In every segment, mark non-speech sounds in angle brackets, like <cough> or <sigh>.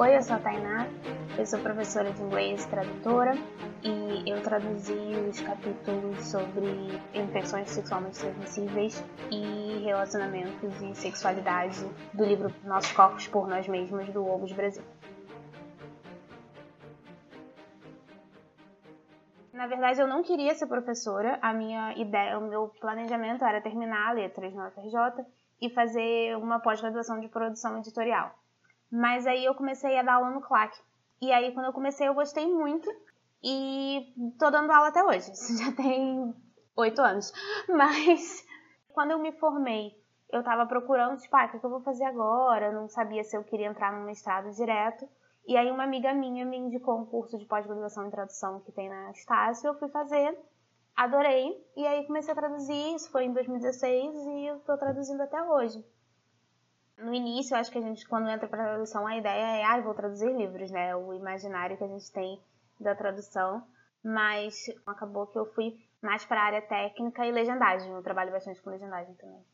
Oi, eu sou a Tainá, eu sou professora de inglês e tradutora e eu traduzi os capítulos sobre infecções sexualmente transmissíveis e relacionamentos e sexualidade do livro Nossos Corpos por Nós Mesmos, do Obos Brasil. Na verdade, eu não queria ser professora. A minha ideia, o meu planejamento era terminar letras no FRJ e fazer uma pós-graduação de produção editorial. Mas aí eu comecei a dar aula no CLAC. E aí, quando eu comecei, eu gostei muito e tô dando aula até hoje. <laughs> Isso já tem oito anos. <laughs> Mas quando eu me formei, eu tava procurando, tipo, ah, o que eu vou fazer agora? Eu não sabia se eu queria entrar no mestrado direto. E aí uma amiga minha me indicou um curso de pós-graduação em tradução que tem na Estácio, eu fui fazer, adorei, e aí comecei a traduzir, isso foi em 2016 e eu tô traduzindo até hoje. No início, acho que a gente, quando entra para tradução, a ideia é, ah, vou traduzir livros, né? O imaginário que a gente tem da tradução, mas acabou que eu fui mais para a área técnica e legendagem. Eu trabalho bastante com legendagem também.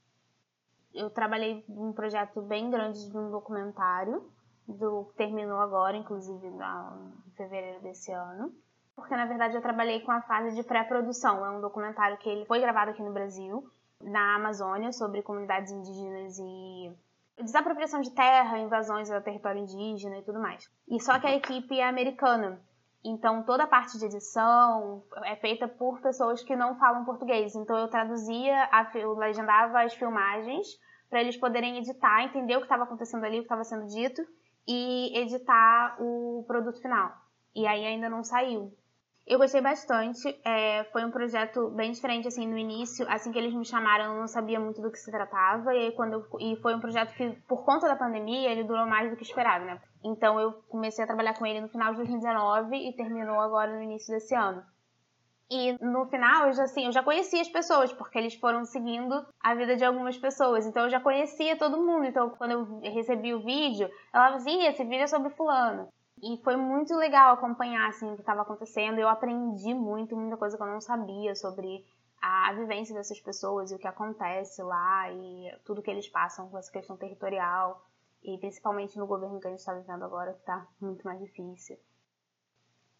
Eu trabalhei num projeto bem grande de um documentário, do que terminou agora, inclusive em fevereiro desse ano. Porque na verdade eu trabalhei com a fase de pré-produção. É um documentário que ele foi gravado aqui no Brasil, na Amazônia, sobre comunidades indígenas e desapropriação de terra, invasões ao território indígena e tudo mais. E só que a equipe é americana. Então toda a parte de edição é feita por pessoas que não falam português. Então eu traduzia, eu legendava as filmagens para eles poderem editar, entender o que estava acontecendo ali, o que estava sendo dito e editar o produto final. E aí ainda não saiu. Eu gostei bastante, é, foi um projeto bem diferente, assim, no início, assim que eles me chamaram, eu não sabia muito do que se tratava, e quando eu, e foi um projeto que, por conta da pandemia, ele durou mais do que esperado, né? Então eu comecei a trabalhar com ele no final de 2019 e terminou agora no início desse ano. E no final, eu já, assim, eu já conhecia as pessoas, porque eles foram seguindo a vida de algumas pessoas. Então eu já conhecia todo mundo. Então quando eu recebi o vídeo, ela falava assim, esse vídeo é sobre fulano. E foi muito legal acompanhar assim, o que estava acontecendo. Eu aprendi muito, muita coisa que eu não sabia sobre a vivência dessas pessoas e o que acontece lá e tudo que eles passam com essa questão territorial. E principalmente no governo que a gente está vivendo agora, que está muito mais difícil.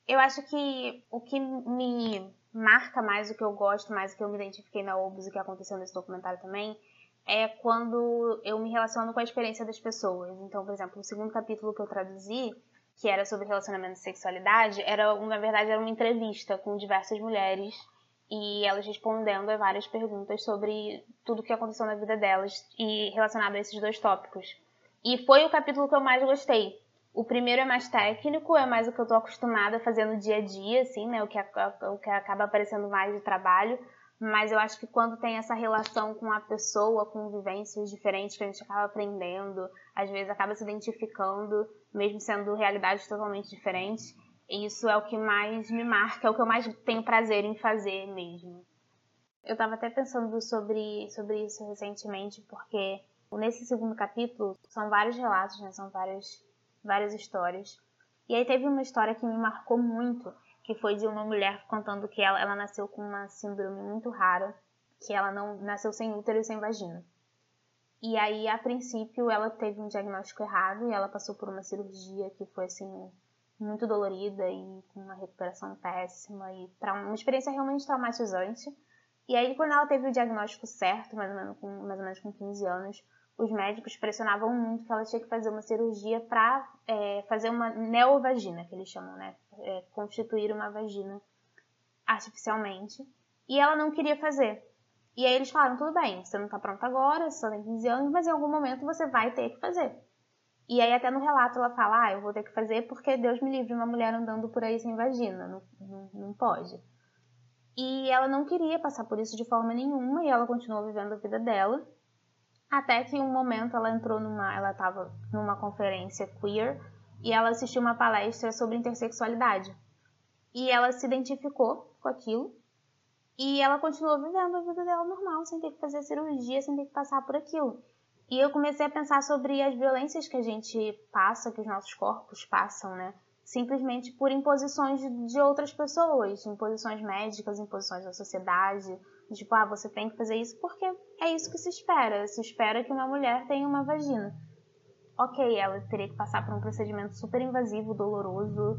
Eu acho que o que me marca mais, o que eu gosto mais, o que eu me identifiquei na OBS, o que aconteceu nesse documentário também, é quando eu me relaciono com a experiência das pessoas. Então, por exemplo, o segundo capítulo que eu traduzi, que era sobre relacionamento e sexualidade, era, na verdade, era uma entrevista com diversas mulheres e elas respondendo a várias perguntas sobre tudo o que aconteceu na vida delas e relacionado a esses dois tópicos. E foi o capítulo que eu mais gostei, o primeiro é mais técnico, é mais o que eu estou acostumada a fazer no dia a dia, assim, né? O que, o que acaba aparecendo mais de trabalho. Mas eu acho que quando tem essa relação com a pessoa, com vivências diferentes que a gente acaba aprendendo, às vezes acaba se identificando, mesmo sendo realidades totalmente diferentes, isso é o que mais me marca, é o que eu mais tenho prazer em fazer mesmo. Eu estava até pensando sobre, sobre isso recentemente, porque nesse segundo capítulo são vários relatos, né? São várias várias histórias. E aí teve uma história que me marcou muito, que foi de uma mulher contando que ela, ela nasceu com uma síndrome muito rara, que ela não nasceu sem útero e sem vagina. E aí, a princípio, ela teve um diagnóstico errado e ela passou por uma cirurgia que foi assim muito dolorida e com uma recuperação péssima e uma experiência realmente traumatizante. E aí, quando ela teve o diagnóstico certo, mais ou menos com, mais ou menos com 15 anos, os médicos pressionavam muito que ela tinha que fazer uma cirurgia para é, fazer uma neovagina, que eles chamam, né? É, constituir uma vagina artificialmente. E ela não queria fazer. E aí eles falaram: tudo bem, você não está pronta agora, você só tem 15 anos, mas em algum momento você vai ter que fazer. E aí até no relato ela fala: ah, eu vou ter que fazer porque Deus me livre uma mulher andando por aí sem vagina, não, não, não pode. E ela não queria passar por isso de forma nenhuma e ela continuou vivendo a vida dela. Até que um momento ela entrou numa, ela estava numa conferência queer e ela assistiu uma palestra sobre intersexualidade. E ela se identificou com aquilo e ela continuou vivendo a vida dela normal, sem ter que fazer cirurgia, sem ter que passar por aquilo. E eu comecei a pensar sobre as violências que a gente passa, que os nossos corpos passam, né? Simplesmente por imposições de outras pessoas, imposições médicas, imposições da sociedade, Tipo, ah, você tem que fazer isso porque é isso que se espera. Se espera que uma mulher tenha uma vagina. ok, ela teria que passar por um procedimento super invasivo, doloroso,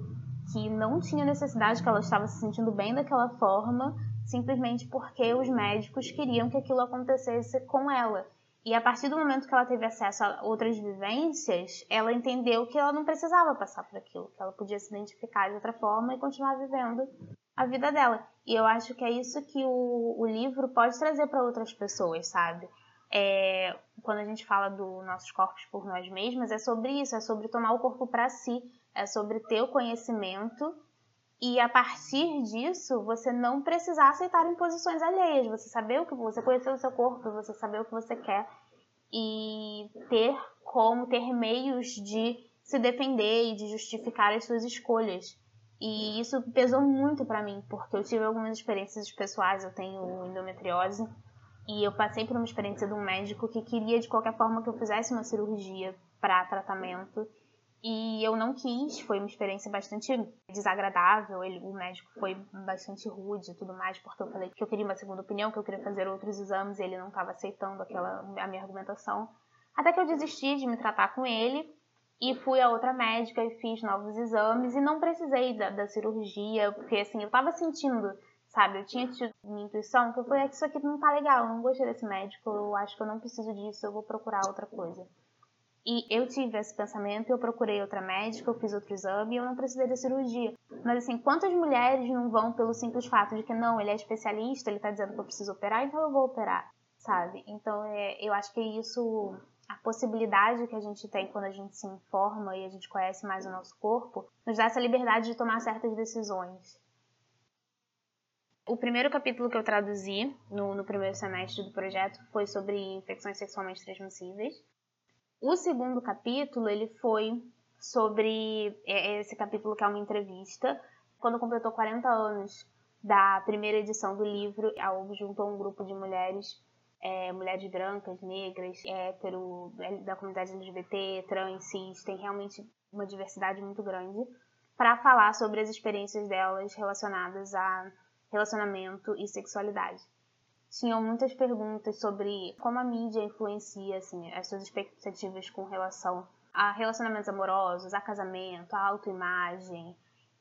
que não tinha necessidade, que ela estava se sentindo bem daquela forma, simplesmente porque os médicos queriam que aquilo acontecesse com ela. E a partir do momento que ela teve acesso a outras vivências, ela entendeu que ela não precisava passar por aquilo, que ela podia se identificar de outra forma e continuar vivendo a vida dela. E eu acho que é isso que o, o livro pode trazer para outras pessoas, sabe? É, quando a gente fala do nossos corpos por nós mesmas, é sobre isso, é sobre tomar o corpo para si, é sobre ter o conhecimento e a partir disso você não precisar aceitar imposições alheias, você saber o que você conhecer o seu corpo, você saber o que você quer e ter como ter meios de se defender e de justificar as suas escolhas. E isso pesou muito para mim, porque eu tive algumas experiências pessoais, eu tenho endometriose, e eu passei por uma experiência de um médico que queria de qualquer forma que eu fizesse uma cirurgia para tratamento, e eu não quis, foi uma experiência bastante desagradável, ele, o médico foi bastante rude e tudo mais, porque eu falei que eu queria uma segunda opinião, que eu queria fazer outros exames, e ele não estava aceitando aquela a minha argumentação. Até que eu desisti de me tratar com ele, e fui a outra médica e fiz novos exames e não precisei da, da cirurgia, porque assim, eu tava sentindo, sabe? Eu tinha tido minha intuição que eu falei, é isso aqui não tá legal, eu não gostei desse médico, eu acho que eu não preciso disso, eu vou procurar outra coisa. E eu tive esse pensamento, eu procurei outra médica, eu fiz outro exame e eu não precisei da cirurgia. Mas assim, quantas mulheres não vão pelo simples fato de que não, ele é especialista, ele tá dizendo que eu preciso operar, então eu vou operar, sabe? Então é, eu acho que isso a possibilidade que a gente tem quando a gente se informa e a gente conhece mais o nosso corpo, nos dá essa liberdade de tomar certas decisões. O primeiro capítulo que eu traduzi no, no primeiro semestre do projeto foi sobre infecções sexualmente transmissíveis. O segundo capítulo ele foi sobre é, é esse capítulo que é uma entrevista. Quando completou 40 anos da primeira edição do livro, a UB juntou um grupo de mulheres é, mulheres brancas, negras, hétero, da comunidade LGBT, trans, cis, tem realmente uma diversidade muito grande, para falar sobre as experiências delas relacionadas a relacionamento e sexualidade. Tinham muitas perguntas sobre como a mídia influencia assim, as suas expectativas com relação a relacionamentos amorosos, a casamento, a autoimagem,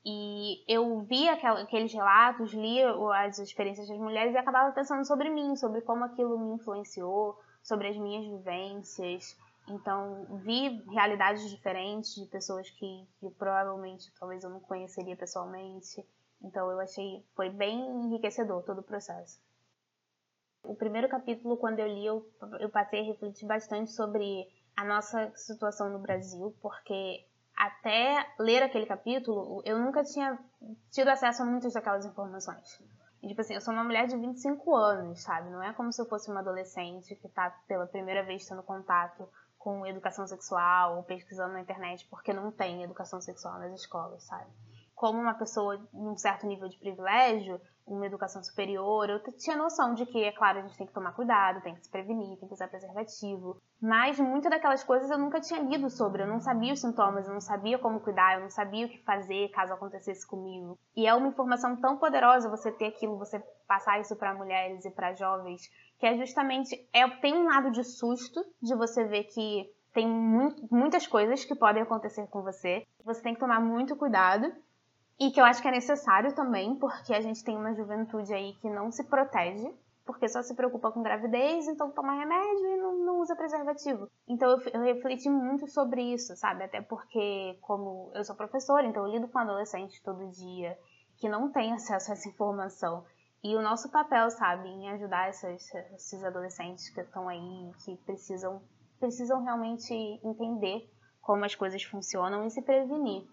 e eu via aqueles relatos, lia as experiências das mulheres e acabava pensando sobre mim, sobre como aquilo me influenciou, sobre as minhas vivências. Então, vi realidades diferentes de pessoas que, que provavelmente talvez eu não conheceria pessoalmente. Então, eu achei foi bem enriquecedor todo o processo. O primeiro capítulo, quando eu li, eu, eu passei a refletir bastante sobre a nossa situação no Brasil, porque até ler aquele capítulo, eu nunca tinha tido acesso a muitas daquelas informações. E, tipo assim, eu sou uma mulher de 25 anos, sabe? Não é como se eu fosse uma adolescente que tá pela primeira vez tendo contato com educação sexual ou pesquisando na internet porque não tem educação sexual nas escolas, sabe? Como uma pessoa num certo nível de privilégio, uma educação superior, eu tinha noção de que, é claro, a gente tem que tomar cuidado, tem que se prevenir, tem que usar preservativo. Mas muitas daquelas coisas eu nunca tinha lido sobre, eu não sabia os sintomas, eu não sabia como cuidar, eu não sabia o que fazer caso acontecesse comigo. E é uma informação tão poderosa você ter aquilo, você passar isso para mulheres e para jovens, que é justamente é tem um lado de susto de você ver que tem muito, muitas coisas que podem acontecer com você. Você tem que tomar muito cuidado e que eu acho que é necessário também, porque a gente tem uma juventude aí que não se protege, porque só se preocupa com gravidez, então toma remédio e não, não usa preservativo. Então eu, eu, refleti muito sobre isso, sabe? Até porque, como eu sou professora, então eu lido com adolescentes todo dia que não têm acesso a essa informação. E o nosso papel, sabe, em ajudar essas, esses adolescentes que estão aí, que precisam, precisam realmente entender como as coisas funcionam e se prevenir.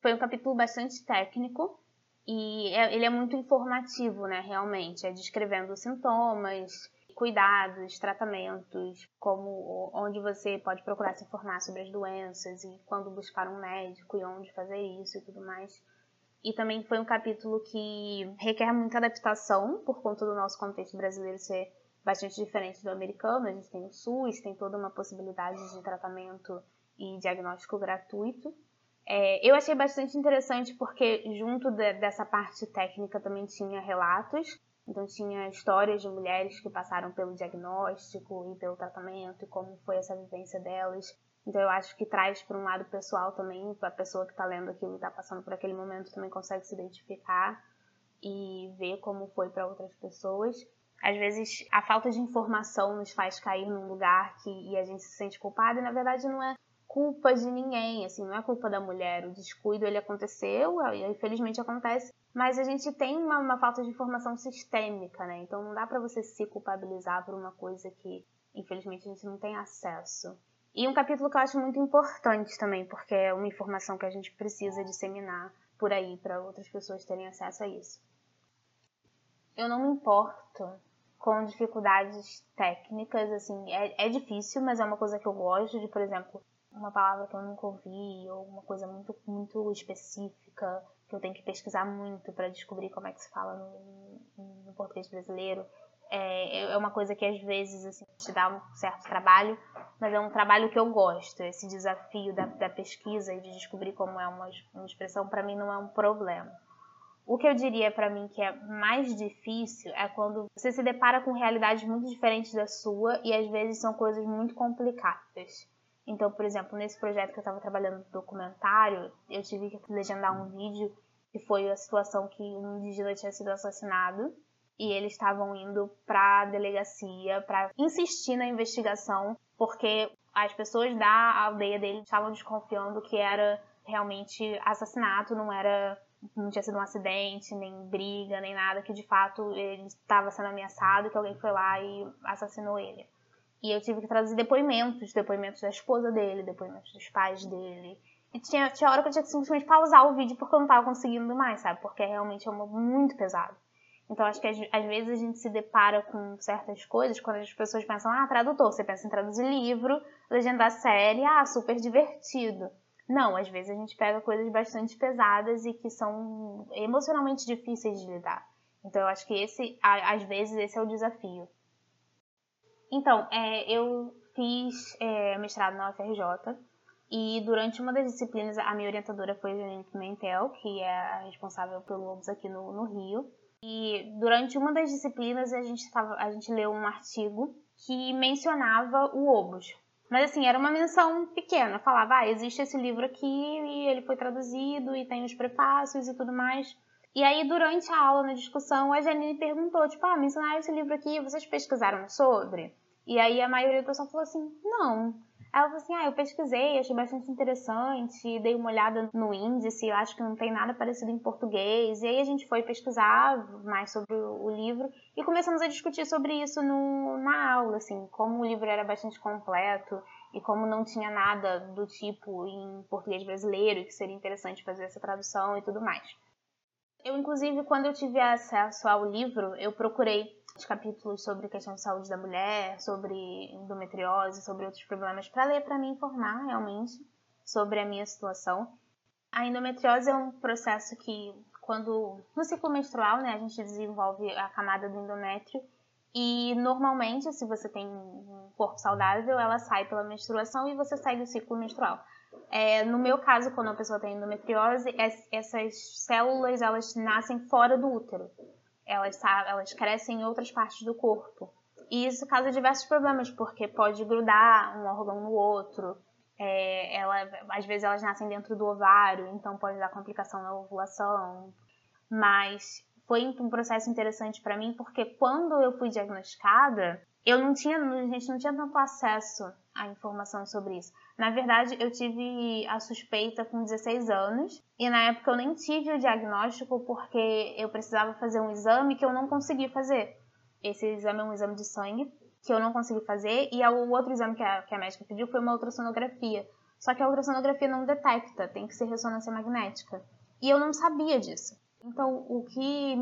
Foi um capítulo bastante técnico e é, ele é muito informativo, né, realmente. É descrevendo sintomas, cuidados, tratamentos, como onde você pode procurar se informar sobre as doenças e quando buscar um médico e onde fazer isso e tudo mais. E também foi um capítulo que requer muita adaptação por conta do nosso contexto brasileiro ser bastante diferente do americano. A gente tem o SUS, tem toda uma possibilidade de tratamento e diagnóstico gratuito. É, eu achei bastante interessante porque junto de, dessa parte técnica também tinha relatos, então tinha histórias de mulheres que passaram pelo diagnóstico e pelo tratamento e como foi essa vivência delas. Então eu acho que traz para um lado pessoal também, a pessoa que está lendo aquilo e está passando por aquele momento também consegue se identificar e ver como foi para outras pessoas. Às vezes a falta de informação nos faz cair num lugar que e a gente se sente culpado e na verdade não é culpa de ninguém, assim, não é culpa da mulher. O descuido ele aconteceu, infelizmente acontece, mas a gente tem uma, uma falta de informação sistêmica, né? Então não dá para você se culpabilizar por uma coisa que infelizmente a gente não tem acesso. E um capítulo que eu acho muito importante também, porque é uma informação que a gente precisa disseminar por aí para outras pessoas terem acesso a isso. Eu não me importo com dificuldades técnicas, assim, é, é difícil, mas é uma coisa que eu gosto de, por exemplo, uma palavra que eu nunca ouvi ou uma coisa muito, muito específica que eu tenho que pesquisar muito para descobrir como é que se fala no, no português brasileiro. É, é uma coisa que às vezes assim, te dá um certo trabalho, mas é um trabalho que eu gosto. Esse desafio da, da pesquisa e de descobrir como é uma, uma expressão, para mim, não é um problema. O que eu diria para mim que é mais difícil é quando você se depara com realidades muito diferentes da sua e às vezes são coisas muito complicadas. Então, por exemplo, nesse projeto que eu estava trabalhando no documentário, eu tive que legendar um vídeo que foi a situação que um indígena tinha sido assassinado e eles estavam indo para a delegacia para insistir na investigação porque as pessoas da aldeia dele estavam desconfiando que era realmente assassinato, não era não tinha sido um acidente, nem briga, nem nada, que de fato ele estava sendo ameaçado, que alguém foi lá e assassinou ele. E eu tive que traduzir depoimentos, depoimentos da esposa dele, depoimentos dos pais dele. E tinha, tinha hora que eu tinha que simplesmente pausar o vídeo porque eu não tava conseguindo mais, sabe? Porque realmente é uma, muito pesado. Então acho que às, às, vezes a gente se depara com certas coisas quando as pessoas pensam, ah, tradutor, você pensa em traduzir livro, legendar série, ah, super divertido. Não, às vezes a gente pega coisas bastante pesadas e que são emocionalmente difíceis de lidar. Então eu acho que esse, às vezes, esse é o desafio. Então, é, eu fiz é, mestrado na UFRJ e durante uma das disciplinas a minha orientadora foi a Janine Pimentel, que é a responsável pelo Lobos aqui no, no Rio. E durante uma das disciplinas a gente, tava, a gente leu um artigo que mencionava o Obus. Mas assim, era uma menção pequena. Falava, ah, existe esse livro aqui e ele foi traduzido e tem os prefácios e tudo mais. E aí, durante a aula, na discussão, a Janine perguntou, tipo, ah, mencionaram esse livro aqui, vocês pesquisaram sobre? E aí a maioria do pessoal falou assim, não. Aí ela falou assim, ah, eu pesquisei, achei bastante interessante, dei uma olhada no índice, acho que não tem nada parecido em português. E aí a gente foi pesquisar mais sobre o livro e começamos a discutir sobre isso no, na aula, assim, como o livro era bastante completo e como não tinha nada do tipo em português brasileiro, que seria interessante fazer essa tradução e tudo mais. Eu, inclusive, quando eu tive acesso ao livro, eu procurei os capítulos sobre questão de saúde da mulher, sobre endometriose, sobre outros problemas, para ler, para me informar realmente sobre a minha situação. A endometriose é um processo que, quando no ciclo menstrual, né, a gente desenvolve a camada do endométrio e normalmente, se você tem um corpo saudável, ela sai pela menstruação e você sai do ciclo menstrual. É, no meu caso, quando a pessoa tem endometriose, essas células elas nascem fora do útero. Elas, elas crescem em outras partes do corpo. E isso causa diversos problemas, porque pode grudar um órgão no outro. É, ela, às vezes elas nascem dentro do ovário, então pode dar complicação na ovulação. Mas foi um processo interessante para mim, porque quando eu fui diagnosticada, eu não tinha, a gente não tinha tanto acesso a informação sobre isso. Na verdade, eu tive a suspeita com 16 anos e na época eu nem tive o diagnóstico porque eu precisava fazer um exame que eu não consegui fazer. Esse exame é um exame de sangue que eu não consegui fazer e o outro exame que a, que a médica pediu foi uma ultrassonografia. Só que a ultrassonografia não detecta, tem que ser ressonância magnética. E eu não sabia disso. Então, o que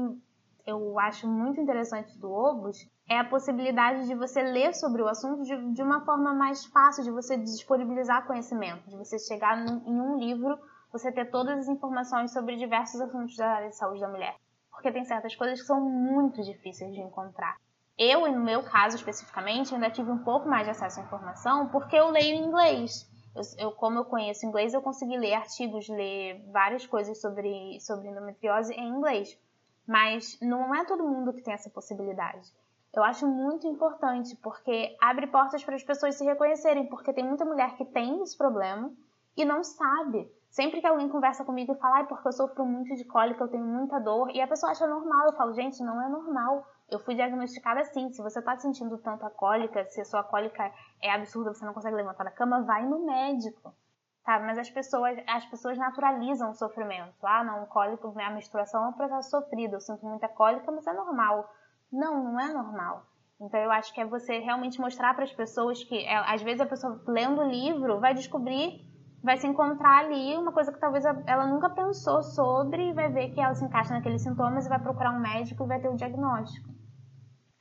eu acho muito interessante do Obus é a possibilidade de você ler sobre o assunto de, de uma forma mais fácil, de você disponibilizar conhecimento, de você chegar num, em um livro, você ter todas as informações sobre diversos assuntos da área de saúde da mulher. Porque tem certas coisas que são muito difíceis de encontrar. Eu, no meu caso especificamente, ainda tive um pouco mais de acesso à informação porque eu leio em inglês. Eu, eu, como eu conheço inglês, eu consegui ler artigos, ler várias coisas sobre, sobre endometriose em inglês. Mas não é todo mundo que tem essa possibilidade. Eu acho muito importante, porque abre portas para as pessoas se reconhecerem, porque tem muita mulher que tem esse problema e não sabe. Sempre que alguém conversa comigo e fala, é porque eu sofro muito de cólica, eu tenho muita dor, e a pessoa acha normal, eu falo, gente, não é normal. Eu fui diagnosticada assim, se você está sentindo tanta cólica, se a sua cólica é absurda, você não consegue levantar da cama, vai no médico. Tá, mas as pessoas, as pessoas naturalizam o sofrimento. Ah, não, cólico, a menstruação é um processo sofrido, eu sinto muita cólica, mas é normal. Não, não é normal. Então eu acho que é você realmente mostrar para as pessoas que, é, às vezes a pessoa lendo o livro vai descobrir vai se encontrar ali uma coisa que talvez ela nunca pensou sobre e vai ver que ela se encaixa naqueles sintomas e vai procurar um médico e vai ter o diagnóstico.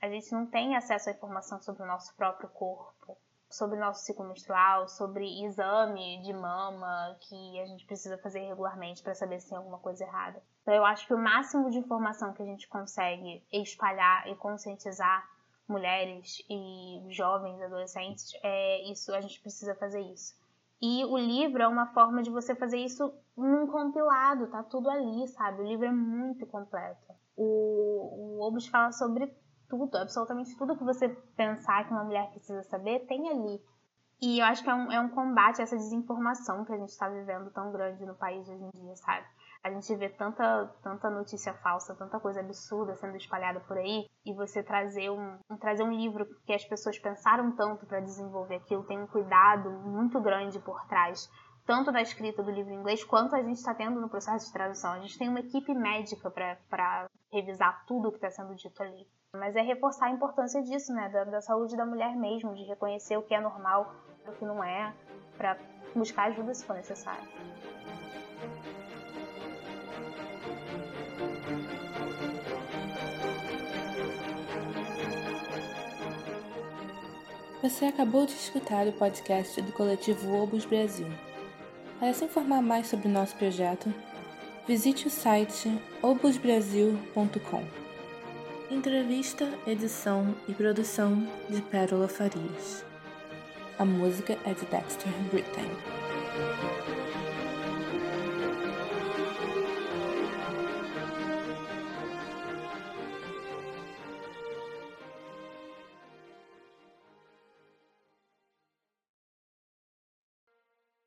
A gente não tem acesso à informação sobre o nosso próprio corpo, sobre nosso ciclo menstrual, sobre exame de mama que a gente precisa fazer regularmente para saber se tem alguma coisa errada. Então eu acho que o máximo de informação que a gente consegue espalhar e conscientizar mulheres e jovens, adolescentes, é isso, a gente precisa fazer isso. E o livro é uma forma de você fazer isso num compilado, tá tudo ali, sabe? O livro é muito completo. O, o fala sobre tudo, absolutamente tudo que você pensar que uma mulher precisa saber, tem ali. E eu acho que é um, é um combate a essa desinformação que a gente está vivendo tão grande no país hoje em dia, sabe? A gente vê tanta, tanta notícia falsa, tanta coisa absurda sendo espalhada por aí, e você trazer um, trazer um livro que as pessoas pensaram tanto para desenvolver aquilo, tem um cuidado muito grande por trás, tanto da escrita do livro em inglês, quanto a gente está tendo no processo de tradução. A gente tem uma equipe médica para revisar tudo o que está sendo dito ali. Mas é reforçar a importância disso, né? Da, da saúde da mulher mesmo, de reconhecer o que é normal, o que não é, para buscar ajuda se for necessário. Você acabou de escutar o podcast do coletivo Obus Brasil. Para se informar mais sobre o nosso projeto, visite o site obusbrasil.com. Entrevista, edição e produção de Pérola Farias. A música é de Dexter Brittain.